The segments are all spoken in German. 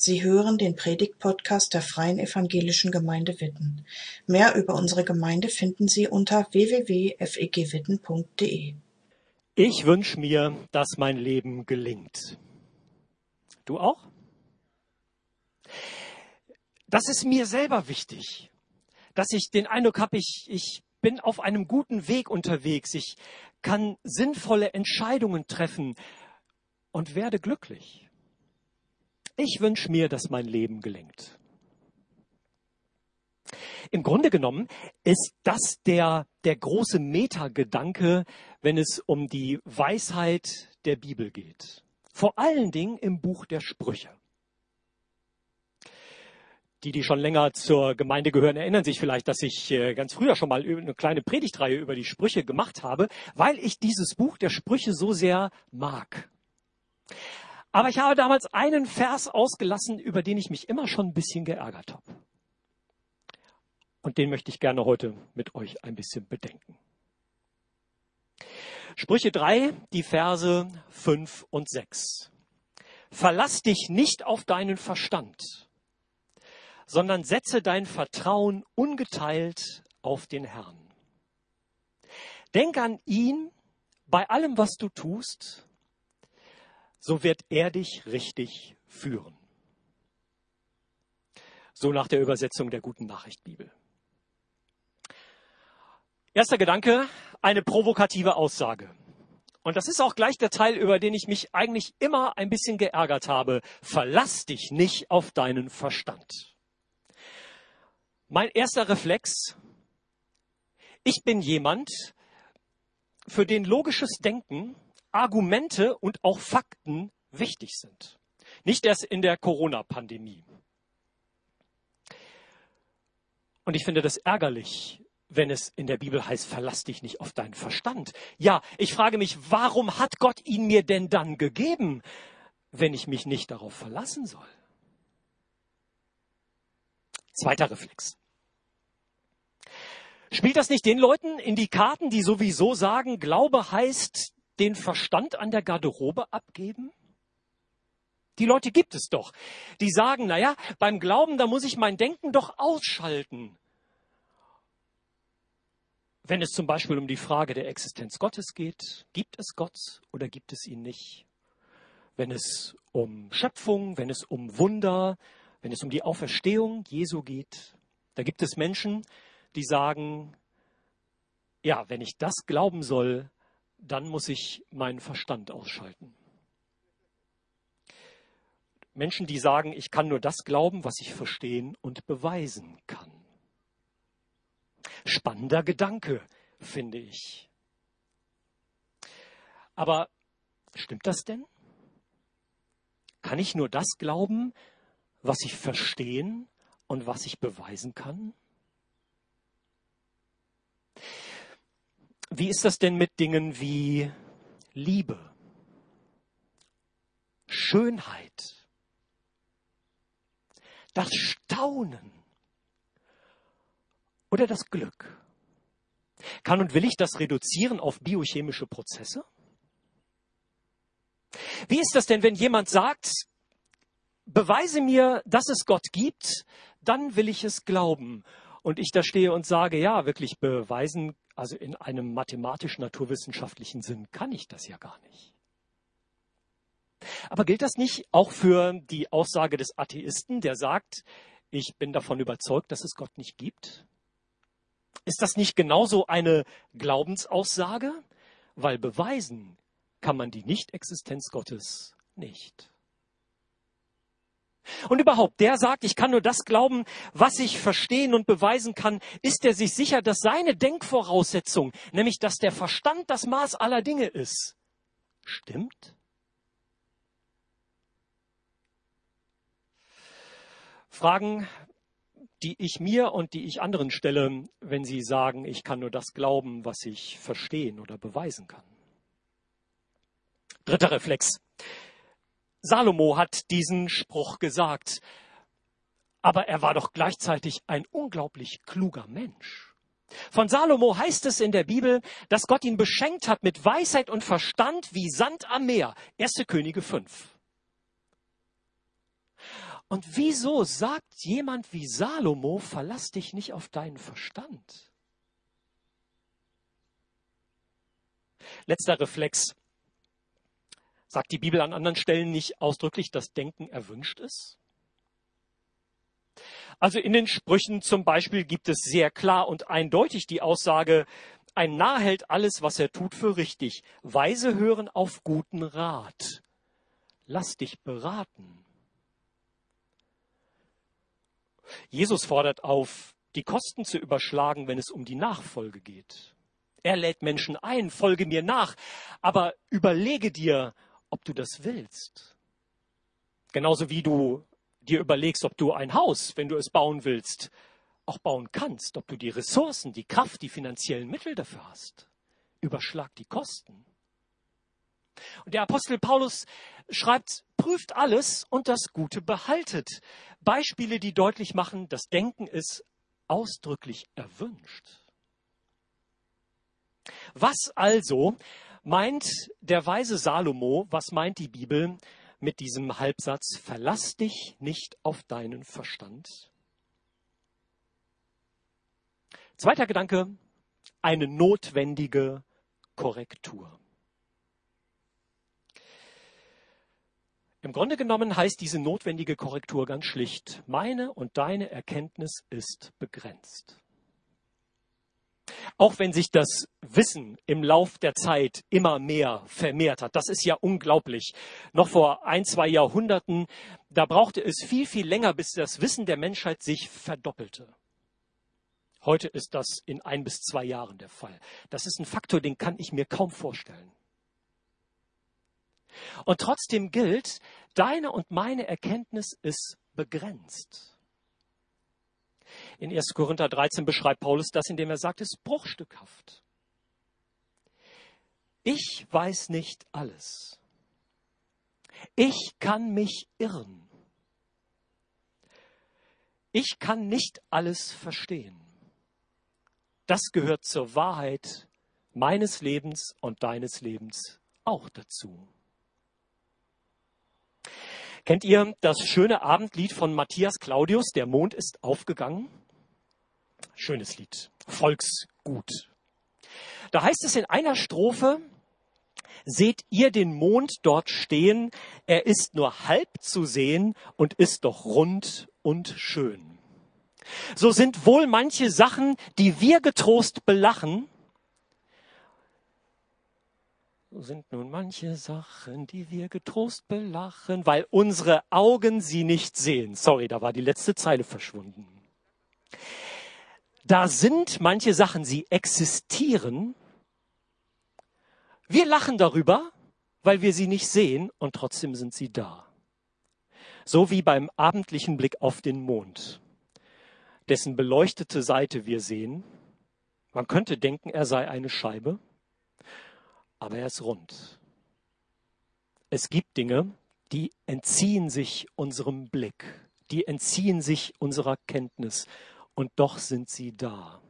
Sie hören den Predigt-Podcast der Freien Evangelischen Gemeinde Witten. Mehr über unsere Gemeinde finden Sie unter www.fegwitten.de. Ich wünsche mir, dass mein Leben gelingt. Du auch? Das ist mir selber wichtig, dass ich den Eindruck habe, ich, ich bin auf einem guten Weg unterwegs. Ich kann sinnvolle Entscheidungen treffen und werde glücklich. Ich wünsche mir, dass mein Leben gelingt. Im Grunde genommen ist das der, der große Metagedanke, wenn es um die Weisheit der Bibel geht. Vor allen Dingen im Buch der Sprüche. Die, die schon länger zur Gemeinde gehören, erinnern sich vielleicht, dass ich äh, ganz früher schon mal eine kleine Predigtreihe über die Sprüche gemacht habe, weil ich dieses Buch der Sprüche so sehr mag. Aber ich habe damals einen Vers ausgelassen, über den ich mich immer schon ein bisschen geärgert habe. Und den möchte ich gerne heute mit euch ein bisschen bedenken. Sprüche 3, die Verse 5 und 6. Verlass dich nicht auf deinen Verstand, sondern setze dein Vertrauen ungeteilt auf den Herrn. Denk an ihn bei allem, was du tust, so wird er dich richtig führen. So nach der Übersetzung der guten Nachricht Bibel. Erster Gedanke, eine provokative Aussage. Und das ist auch gleich der Teil, über den ich mich eigentlich immer ein bisschen geärgert habe. Verlass dich nicht auf deinen Verstand. Mein erster Reflex, ich bin jemand, für den logisches Denken Argumente und auch Fakten wichtig sind. Nicht erst in der Corona-Pandemie. Und ich finde das ärgerlich, wenn es in der Bibel heißt, verlass dich nicht auf deinen Verstand. Ja, ich frage mich, warum hat Gott ihn mir denn dann gegeben, wenn ich mich nicht darauf verlassen soll? Zweiter Reflex. Spielt das nicht den Leuten in die Karten, die sowieso sagen, Glaube heißt, den Verstand an der Garderobe abgeben? Die Leute gibt es doch. Die sagen, naja, beim Glauben, da muss ich mein Denken doch ausschalten. Wenn es zum Beispiel um die Frage der Existenz Gottes geht, gibt es Gott oder gibt es ihn nicht? Wenn es um Schöpfung, wenn es um Wunder, wenn es um die Auferstehung Jesu geht, da gibt es Menschen, die sagen, ja, wenn ich das glauben soll, dann muss ich meinen Verstand ausschalten. Menschen, die sagen, ich kann nur das glauben, was ich verstehen und beweisen kann. Spannender Gedanke, finde ich. Aber stimmt das denn? Kann ich nur das glauben, was ich verstehen und was ich beweisen kann? Wie ist das denn mit Dingen wie Liebe, Schönheit, das Staunen oder das Glück? Kann und will ich das reduzieren auf biochemische Prozesse? Wie ist das denn, wenn jemand sagt, beweise mir, dass es Gott gibt, dann will ich es glauben. Und ich da stehe und sage, ja, wirklich beweisen also in einem mathematisch-naturwissenschaftlichen Sinn kann ich das ja gar nicht. Aber gilt das nicht auch für die Aussage des Atheisten, der sagt, ich bin davon überzeugt, dass es Gott nicht gibt? Ist das nicht genauso eine Glaubensaussage? Weil beweisen kann man die Nichtexistenz Gottes nicht. Und überhaupt, der sagt, ich kann nur das glauben, was ich verstehen und beweisen kann, ist er sich sicher, dass seine Denkvoraussetzung, nämlich dass der Verstand das Maß aller Dinge ist, stimmt? Fragen, die ich mir und die ich anderen stelle, wenn sie sagen, ich kann nur das glauben, was ich verstehen oder beweisen kann. Dritter Reflex. Salomo hat diesen Spruch gesagt, aber er war doch gleichzeitig ein unglaublich kluger Mensch. Von Salomo heißt es in der Bibel, dass Gott ihn beschenkt hat mit Weisheit und Verstand wie Sand am Meer. 1. Könige 5. Und wieso sagt jemand wie Salomo, verlass dich nicht auf deinen Verstand? Letzter Reflex. Sagt die Bibel an anderen Stellen nicht ausdrücklich, dass Denken erwünscht ist? Also in den Sprüchen zum Beispiel gibt es sehr klar und eindeutig die Aussage, ein Narr hält alles, was er tut, für richtig. Weise hören auf guten Rat. Lass dich beraten. Jesus fordert auf, die Kosten zu überschlagen, wenn es um die Nachfolge geht. Er lädt Menschen ein, folge mir nach, aber überlege dir, ob du das willst. Genauso wie du dir überlegst, ob du ein Haus, wenn du es bauen willst, auch bauen kannst, ob du die Ressourcen, die Kraft, die finanziellen Mittel dafür hast. Überschlag die Kosten. Und der Apostel Paulus schreibt, prüft alles und das Gute behaltet. Beispiele, die deutlich machen, das Denken ist ausdrücklich erwünscht. Was also meint der weise Salomo, was meint die Bibel mit diesem Halbsatz, verlass dich nicht auf deinen Verstand? Zweiter Gedanke, eine notwendige Korrektur. Im Grunde genommen heißt diese notwendige Korrektur ganz schlicht, meine und deine Erkenntnis ist begrenzt. Auch wenn sich das Wissen im Lauf der Zeit immer mehr vermehrt hat, das ist ja unglaublich. Noch vor ein, zwei Jahrhunderten, da brauchte es viel, viel länger, bis das Wissen der Menschheit sich verdoppelte. Heute ist das in ein bis zwei Jahren der Fall. Das ist ein Faktor, den kann ich mir kaum vorstellen. Und trotzdem gilt, deine und meine Erkenntnis ist begrenzt. In 1. Korinther 13 beschreibt Paulus das, indem er sagt, es ist bruchstückhaft. Ich weiß nicht alles. Ich kann mich irren. Ich kann nicht alles verstehen. Das gehört zur Wahrheit meines Lebens und deines Lebens auch dazu. Kennt ihr das schöne Abendlied von Matthias Claudius, Der Mond ist aufgegangen? Schönes Lied, Volksgut. Da heißt es in einer Strophe, seht ihr den Mond dort stehen, er ist nur halb zu sehen und ist doch rund und schön. So sind wohl manche Sachen, die wir getrost belachen, so sind nun manche Sachen, die wir getrost belachen, weil unsere Augen sie nicht sehen. Sorry, da war die letzte Zeile verschwunden. Da sind manche Sachen, sie existieren. Wir lachen darüber, weil wir sie nicht sehen und trotzdem sind sie da. So wie beim abendlichen Blick auf den Mond, dessen beleuchtete Seite wir sehen. Man könnte denken, er sei eine Scheibe aber er ist rund. Es gibt Dinge, die entziehen sich unserem Blick, die entziehen sich unserer Kenntnis und doch sind sie da.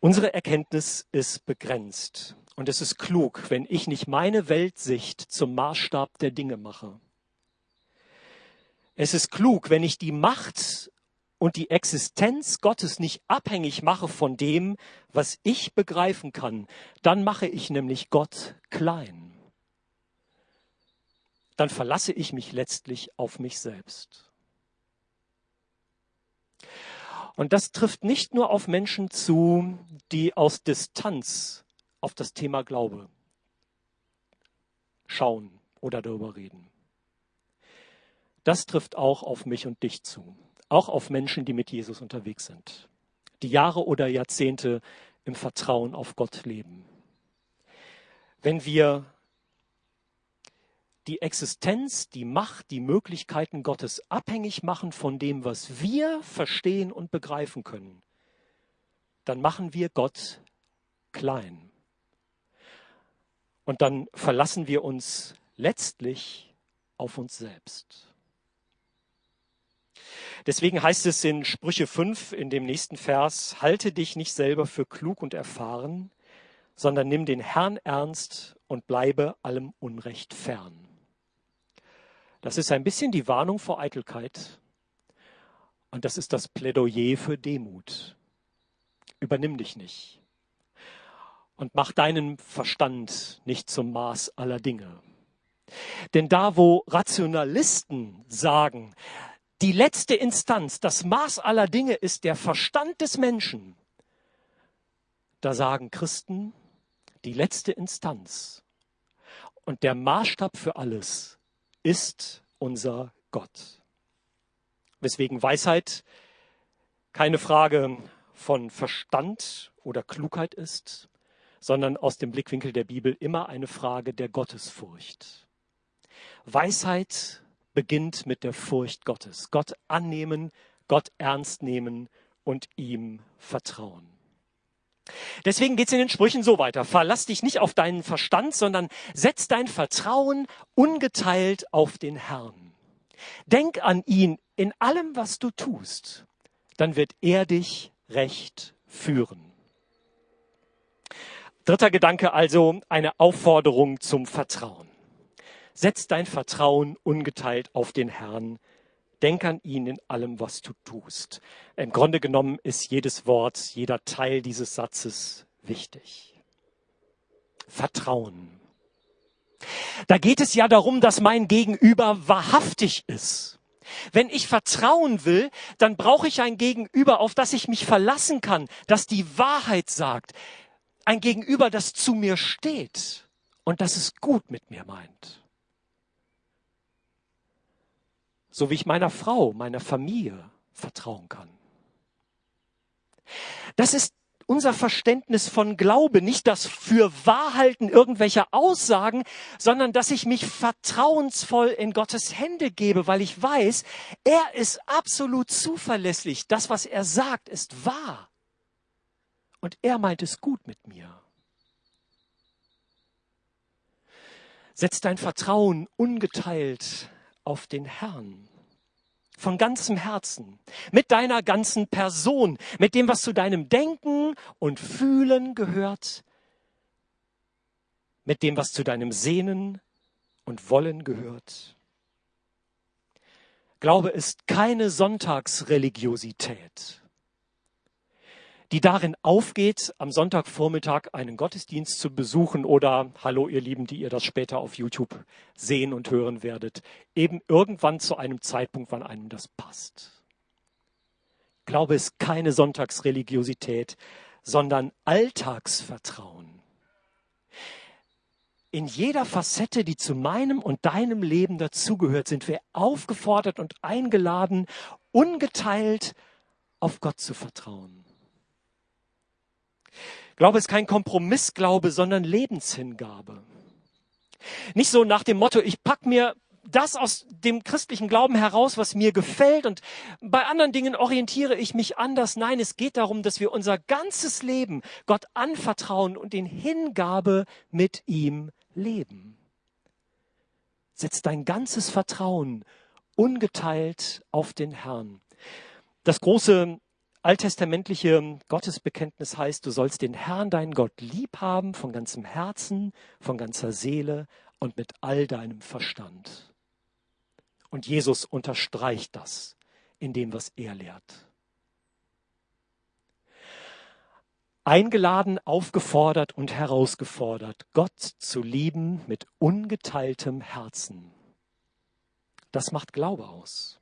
Unsere Erkenntnis ist begrenzt und es ist klug, wenn ich nicht meine Weltsicht zum Maßstab der Dinge mache. Es ist klug, wenn ich die Macht und die Existenz Gottes nicht abhängig mache von dem, was ich begreifen kann, dann mache ich nämlich Gott klein. Dann verlasse ich mich letztlich auf mich selbst. Und das trifft nicht nur auf Menschen zu, die aus Distanz auf das Thema Glaube schauen oder darüber reden. Das trifft auch auf mich und dich zu auch auf Menschen, die mit Jesus unterwegs sind, die Jahre oder Jahrzehnte im Vertrauen auf Gott leben. Wenn wir die Existenz, die Macht, die Möglichkeiten Gottes abhängig machen von dem, was wir verstehen und begreifen können, dann machen wir Gott klein. Und dann verlassen wir uns letztlich auf uns selbst. Deswegen heißt es in Sprüche 5 in dem nächsten Vers, halte dich nicht selber für klug und erfahren, sondern nimm den Herrn ernst und bleibe allem Unrecht fern. Das ist ein bisschen die Warnung vor Eitelkeit und das ist das Plädoyer für Demut. Übernimm dich nicht und mach deinen Verstand nicht zum Maß aller Dinge. Denn da, wo Rationalisten sagen, die letzte Instanz, das Maß aller Dinge ist der Verstand des Menschen, da sagen Christen, die letzte Instanz und der Maßstab für alles ist unser Gott. Weswegen Weisheit keine Frage von Verstand oder Klugheit ist, sondern aus dem Blickwinkel der Bibel immer eine Frage der Gottesfurcht. Weisheit beginnt mit der Furcht Gottes. Gott annehmen, Gott ernst nehmen und ihm vertrauen. Deswegen geht es in den Sprüchen so weiter. Verlass dich nicht auf deinen Verstand, sondern setz dein Vertrauen ungeteilt auf den Herrn. Denk an ihn in allem, was du tust. Dann wird er dich recht führen. Dritter Gedanke also eine Aufforderung zum Vertrauen. Setz dein Vertrauen ungeteilt auf den Herrn. Denk an ihn in allem, was du tust. Im Grunde genommen ist jedes Wort, jeder Teil dieses Satzes wichtig. Vertrauen. Da geht es ja darum, dass mein Gegenüber wahrhaftig ist. Wenn ich vertrauen will, dann brauche ich ein Gegenüber, auf das ich mich verlassen kann, das die Wahrheit sagt. Ein Gegenüber, das zu mir steht und das es gut mit mir meint. So wie ich meiner Frau, meiner Familie vertrauen kann. Das ist unser Verständnis von Glaube, nicht das für Wahrhalten irgendwelcher Aussagen, sondern dass ich mich vertrauensvoll in Gottes Hände gebe, weil ich weiß, er ist absolut zuverlässig. Das, was er sagt, ist wahr. Und er meint es gut mit mir. Setz dein Vertrauen ungeteilt auf den Herrn. Von ganzem Herzen, mit deiner ganzen Person, mit dem, was zu deinem Denken und Fühlen gehört, mit dem, was zu deinem Sehnen und Wollen gehört. Glaube ist keine Sonntagsreligiosität die darin aufgeht, am Sonntagvormittag einen Gottesdienst zu besuchen oder, hallo ihr Lieben, die ihr das später auf YouTube sehen und hören werdet, eben irgendwann zu einem Zeitpunkt, wann einem das passt. Glaube ist keine Sonntagsreligiosität, sondern Alltagsvertrauen. In jeder Facette, die zu meinem und deinem Leben dazugehört, sind wir aufgefordert und eingeladen, ungeteilt auf Gott zu vertrauen. Glaube ist kein Kompromissglaube, sondern Lebenshingabe. Nicht so nach dem Motto, ich pack mir das aus dem christlichen Glauben heraus, was mir gefällt und bei anderen Dingen orientiere ich mich anders. Nein, es geht darum, dass wir unser ganzes Leben Gott anvertrauen und in Hingabe mit ihm leben. Setz dein ganzes Vertrauen ungeteilt auf den Herrn. Das große alttestamentliche Gottesbekenntnis heißt, du sollst den Herrn, deinen Gott, lieb haben von ganzem Herzen, von ganzer Seele und mit all deinem Verstand. Und Jesus unterstreicht das in dem, was er lehrt. Eingeladen, aufgefordert und herausgefordert, Gott zu lieben mit ungeteiltem Herzen. Das macht Glaube aus.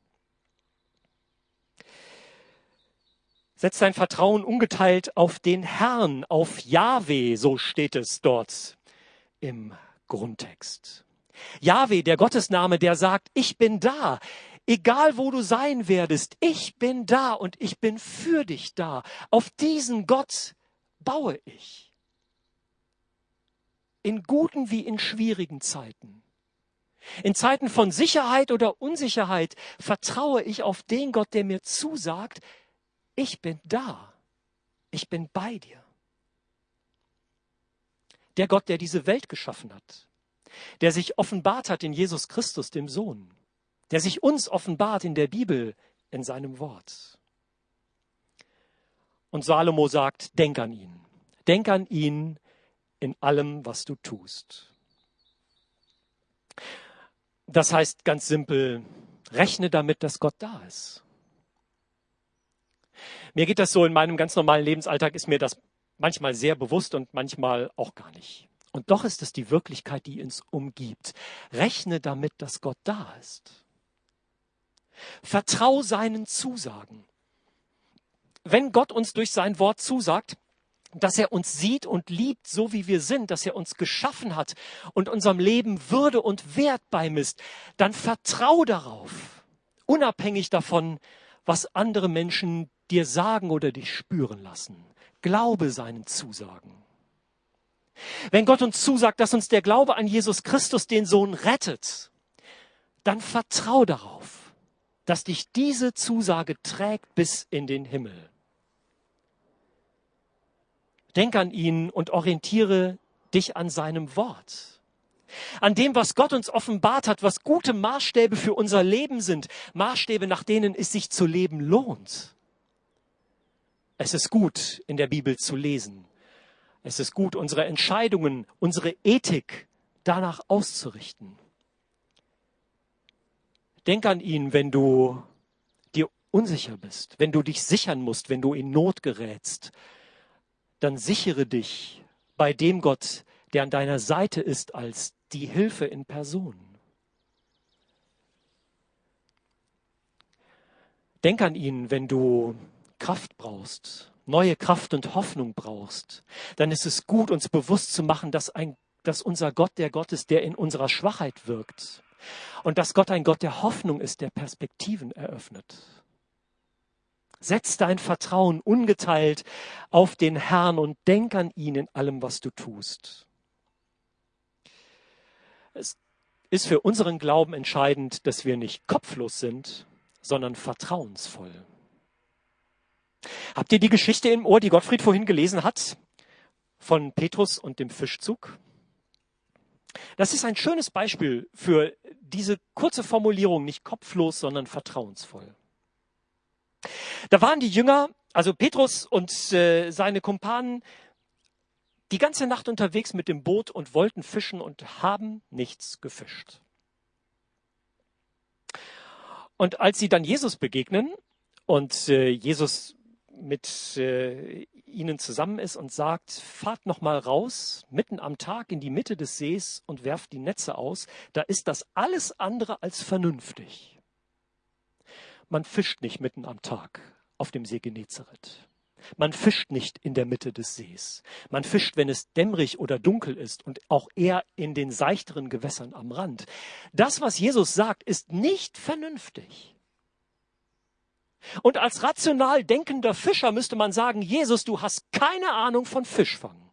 Setz dein Vertrauen ungeteilt auf den Herrn, auf Yahweh, so steht es dort im Grundtext. Yahweh, der Gottesname, der sagt, ich bin da. Egal wo du sein werdest, ich bin da und ich bin für dich da. Auf diesen Gott baue ich. In guten wie in schwierigen Zeiten. In Zeiten von Sicherheit oder Unsicherheit vertraue ich auf den Gott, der mir zusagt, ich bin da. Ich bin bei dir. Der Gott, der diese Welt geschaffen hat, der sich offenbart hat in Jesus Christus, dem Sohn, der sich uns offenbart in der Bibel, in seinem Wort. Und Salomo sagt, denk an ihn. Denk an ihn in allem, was du tust. Das heißt ganz simpel, rechne damit, dass Gott da ist. Mir geht das so in meinem ganz normalen Lebensalltag, ist mir das manchmal sehr bewusst und manchmal auch gar nicht. Und doch ist es die Wirklichkeit, die uns umgibt. Rechne damit, dass Gott da ist. Vertrau seinen Zusagen. Wenn Gott uns durch sein Wort zusagt, dass er uns sieht und liebt, so wie wir sind, dass er uns geschaffen hat und unserem Leben Würde und Wert beimisst, dann vertrau darauf, unabhängig davon, was andere Menschen dir sagen oder dich spüren lassen. Glaube seinen Zusagen. Wenn Gott uns zusagt, dass uns der Glaube an Jesus Christus, den Sohn, rettet, dann vertrau darauf, dass dich diese Zusage trägt bis in den Himmel. Denk an ihn und orientiere dich an seinem Wort. An dem, was Gott uns offenbart hat, was gute Maßstäbe für unser Leben sind, Maßstäbe, nach denen es sich zu leben lohnt. Es ist gut, in der Bibel zu lesen. Es ist gut, unsere Entscheidungen, unsere Ethik danach auszurichten. Denk an ihn, wenn du dir unsicher bist, wenn du dich sichern musst, wenn du in Not gerätst, dann sichere dich bei dem Gott, der an deiner Seite ist als die Hilfe in Person. Denk an ihn, wenn du Kraft brauchst, neue Kraft und Hoffnung brauchst. Dann ist es gut, uns bewusst zu machen, dass, ein, dass unser Gott der Gott ist, der in unserer Schwachheit wirkt. Und dass Gott ein Gott der Hoffnung ist, der Perspektiven eröffnet. Setz dein Vertrauen ungeteilt auf den Herrn und denk an ihn in allem, was du tust. Es ist für unseren Glauben entscheidend, dass wir nicht kopflos sind, sondern vertrauensvoll. Habt ihr die Geschichte im Ohr, die Gottfried vorhin gelesen hat, von Petrus und dem Fischzug? Das ist ein schönes Beispiel für diese kurze Formulierung, nicht kopflos, sondern vertrauensvoll. Da waren die Jünger, also Petrus und äh, seine Kumpanen, die ganze Nacht unterwegs mit dem Boot und wollten fischen und haben nichts gefischt. Und als sie dann Jesus begegnen und äh, Jesus mit äh, ihnen zusammen ist und sagt, fahrt noch mal raus, mitten am Tag in die Mitte des Sees und werft die Netze aus, da ist das alles andere als vernünftig. Man fischt nicht mitten am Tag auf dem See Genezareth. Man fischt nicht in der Mitte des Sees. Man fischt, wenn es dämmerig oder dunkel ist und auch eher in den seichteren Gewässern am Rand. Das, was Jesus sagt, ist nicht vernünftig. Und als rational denkender Fischer müsste man sagen, Jesus, du hast keine Ahnung von Fischfangen.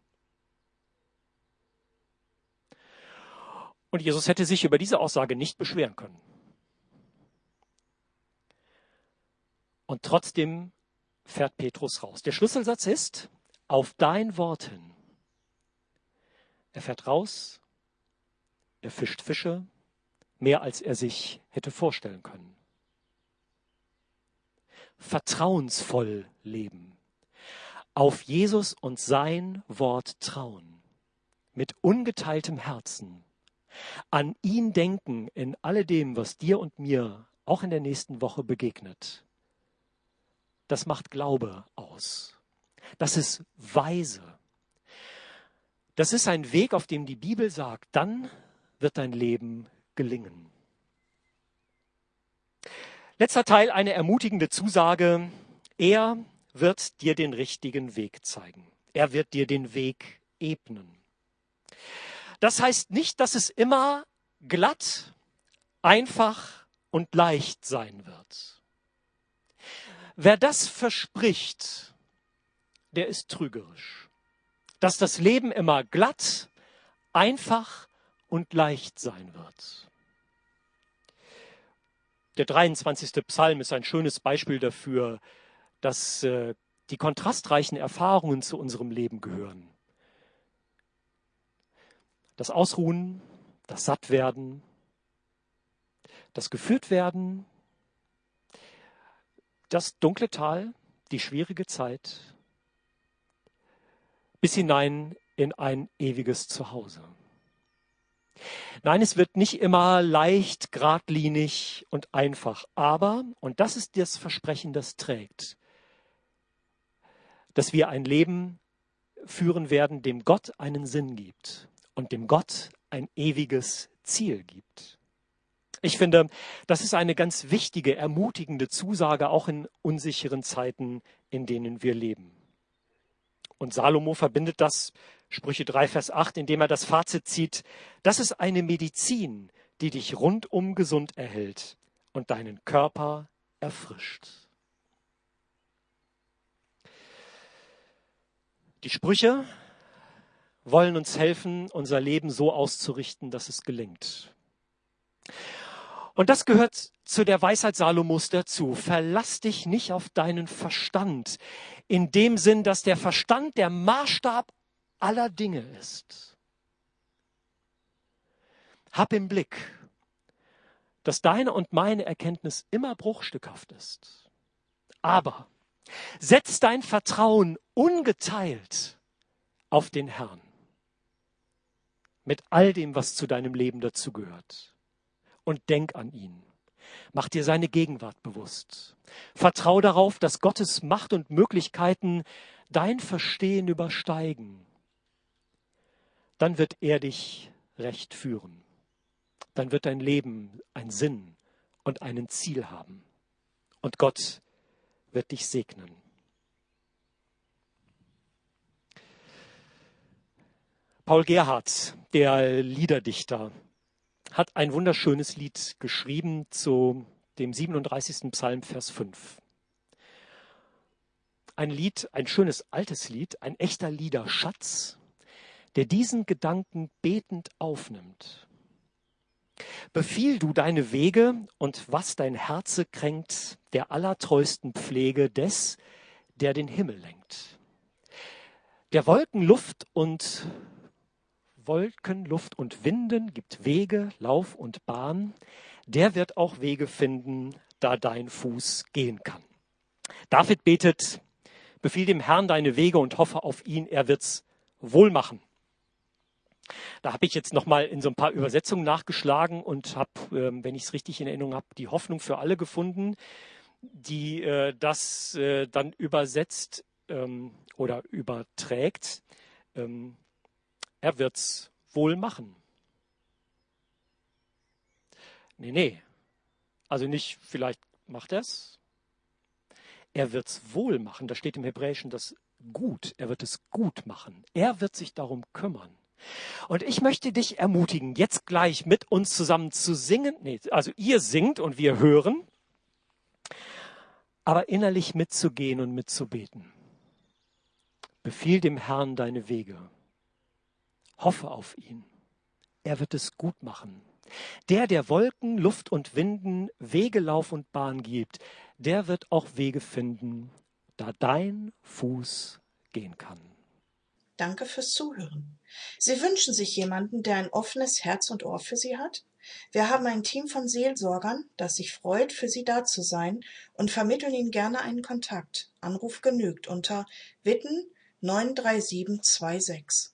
Und Jesus hätte sich über diese Aussage nicht beschweren können. Und trotzdem fährt Petrus raus. Der Schlüsselsatz ist, auf dein Wort hin. Er fährt raus, er fischt Fische, mehr als er sich hätte vorstellen können. Vertrauensvoll leben. Auf Jesus und sein Wort trauen. Mit ungeteiltem Herzen. An ihn denken in alledem, was dir und mir auch in der nächsten Woche begegnet das macht Glaube aus. Das ist weise. Das ist ein Weg, auf dem die Bibel sagt, dann wird dein Leben gelingen. Letzter Teil, eine ermutigende Zusage. Er wird dir den richtigen Weg zeigen. Er wird dir den Weg ebnen. Das heißt nicht, dass es immer glatt, einfach und leicht sein wird. Wer das verspricht, der ist trügerisch. Dass das Leben immer glatt, einfach und leicht sein wird. Der 23. Psalm ist ein schönes Beispiel dafür, dass äh, die kontrastreichen Erfahrungen zu unserem Leben gehören. Das Ausruhen, das Sattwerden, das Geführtwerden, das dunkle Tal, die schwierige Zeit, bis hinein in ein ewiges Zuhause. Nein, es wird nicht immer leicht, geradlinig und einfach. Aber, und das ist das Versprechen, das trägt, dass wir ein Leben führen werden, dem Gott einen Sinn gibt und dem Gott ein ewiges Ziel gibt. Ich finde, das ist eine ganz wichtige, ermutigende Zusage auch in unsicheren Zeiten, in denen wir leben. Und Salomo verbindet das, Sprüche 3, Vers 8, indem er das Fazit zieht, das ist eine Medizin, die dich rundum gesund erhält und deinen Körper erfrischt. Die Sprüche wollen uns helfen, unser Leben so auszurichten, dass es gelingt. Und das gehört zu der Weisheit Salomos dazu. Verlass dich nicht auf deinen Verstand. In dem Sinn, dass der Verstand der Maßstab aller Dinge ist. Hab im Blick, dass deine und meine Erkenntnis immer bruchstückhaft ist. Aber setz dein Vertrauen ungeteilt auf den Herrn. Mit all dem, was zu deinem Leben dazugehört. Und denk an ihn. Mach dir seine Gegenwart bewusst. Vertrau darauf, dass Gottes Macht und Möglichkeiten dein Verstehen übersteigen. Dann wird er dich recht führen. Dann wird dein Leben einen Sinn und einen Ziel haben. Und Gott wird dich segnen. Paul Gerhardt, der Liederdichter, hat ein wunderschönes Lied geschrieben zu dem 37. Psalm, Vers 5. Ein Lied, ein schönes altes Lied, ein echter Liederschatz, der diesen Gedanken betend aufnimmt. Befiehl du deine Wege und was dein Herze kränkt, der allertreusten Pflege des, der den Himmel lenkt. Der Wolken Luft und Wolken, Luft und Winden gibt Wege, Lauf und Bahn. Der wird auch Wege finden, da dein Fuß gehen kann. David betet, befiehl dem Herrn deine Wege und hoffe auf ihn, er wird's wohl machen. Da habe ich jetzt noch mal in so ein paar Übersetzungen nachgeschlagen und habe, ähm, wenn ich es richtig in Erinnerung habe, die Hoffnung für alle gefunden, die äh, das äh, dann übersetzt ähm, oder überträgt. Er wird's wohl machen. Nee, nee. Also nicht, vielleicht macht er es. Er wird's wohl machen. Da steht im Hebräischen das gut. Er wird es gut machen. Er wird sich darum kümmern. Und ich möchte dich ermutigen, jetzt gleich mit uns zusammen zu singen. Nee, also ihr singt und wir hören, aber innerlich mitzugehen und mitzubeten. Befiehl dem Herrn deine Wege. Hoffe auf ihn. Er wird es gut machen. Der, der Wolken, Luft und Winden, Wege, Lauf und Bahn gibt, der wird auch Wege finden, da dein Fuß gehen kann. Danke fürs Zuhören. Sie wünschen sich jemanden, der ein offenes Herz und Ohr für Sie hat? Wir haben ein Team von Seelsorgern, das sich freut, für Sie da zu sein und vermitteln Ihnen gerne einen Kontakt. Anruf genügt unter Witten 93726.